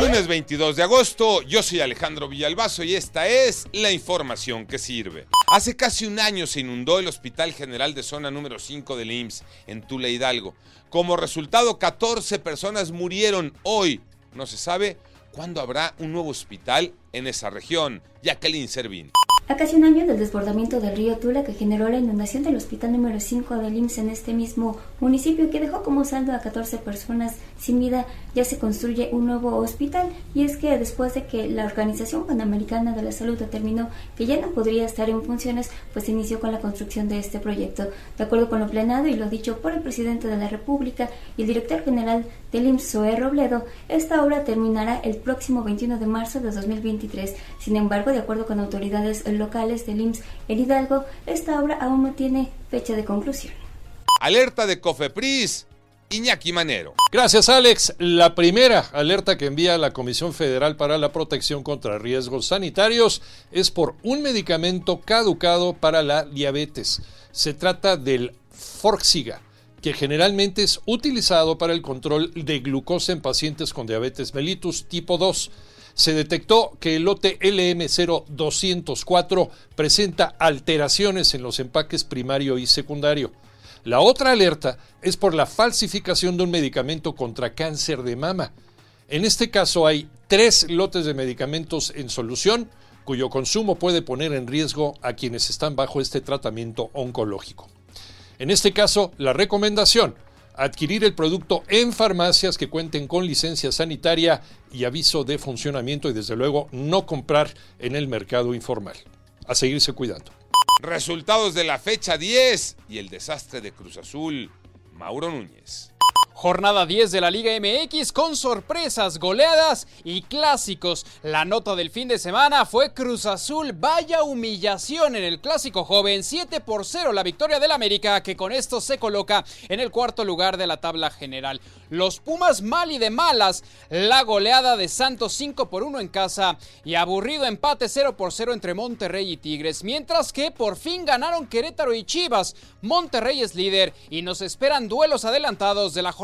Lunes 22 de agosto, yo soy Alejandro Villalbazo y esta es la información que sirve. Hace casi un año se inundó el Hospital General de Zona número 5 del IMSS en Tula Hidalgo. Como resultado, 14 personas murieron. Hoy no se sabe cuándo habrá un nuevo hospital en esa región. Jacqueline Servín. A casi un año del desbordamiento del río Tula que generó la inundación del hospital número 5 del IMSS en este mismo municipio que dejó como saldo a 14 personas sin vida, ya se construye un nuevo hospital y es que después de que la Organización Panamericana de la Salud determinó que ya no podría estar en funciones, pues inició con la construcción de este proyecto. De acuerdo con lo plenado y lo dicho por el presidente de la República y el director general del IMSS, Zoé Robledo, esta obra terminará el próximo 21 de marzo de 2023. Sin embargo, de acuerdo con autoridades locales del IMSS en Hidalgo, esta obra aún no tiene fecha de conclusión. Alerta de Cofepris. Iñaki Manero. Gracias, Alex. La primera alerta que envía la Comisión Federal para la Protección contra Riesgos Sanitarios es por un medicamento caducado para la diabetes. Se trata del Forxiga, que generalmente es utilizado para el control de glucosa en pacientes con diabetes mellitus tipo 2 se detectó que el lote LM0204 presenta alteraciones en los empaques primario y secundario. La otra alerta es por la falsificación de un medicamento contra cáncer de mama. En este caso hay tres lotes de medicamentos en solución cuyo consumo puede poner en riesgo a quienes están bajo este tratamiento oncológico. En este caso, la recomendación adquirir el producto en farmacias que cuenten con licencia sanitaria y aviso de funcionamiento y desde luego no comprar en el mercado informal. A seguirse cuidando. Resultados de la fecha 10 y el desastre de Cruz Azul. Mauro Núñez. Jornada 10 de la Liga MX con sorpresas, goleadas y clásicos. La nota del fin de semana fue Cruz Azul. Vaya humillación en el clásico joven. 7 por 0 la victoria del América que con esto se coloca en el cuarto lugar de la tabla general. Los Pumas mal y de malas. La goleada de Santos 5 por 1 en casa y aburrido empate 0 por 0 entre Monterrey y Tigres. Mientras que por fin ganaron Querétaro y Chivas. Monterrey es líder y nos esperan duelos adelantados de la jornada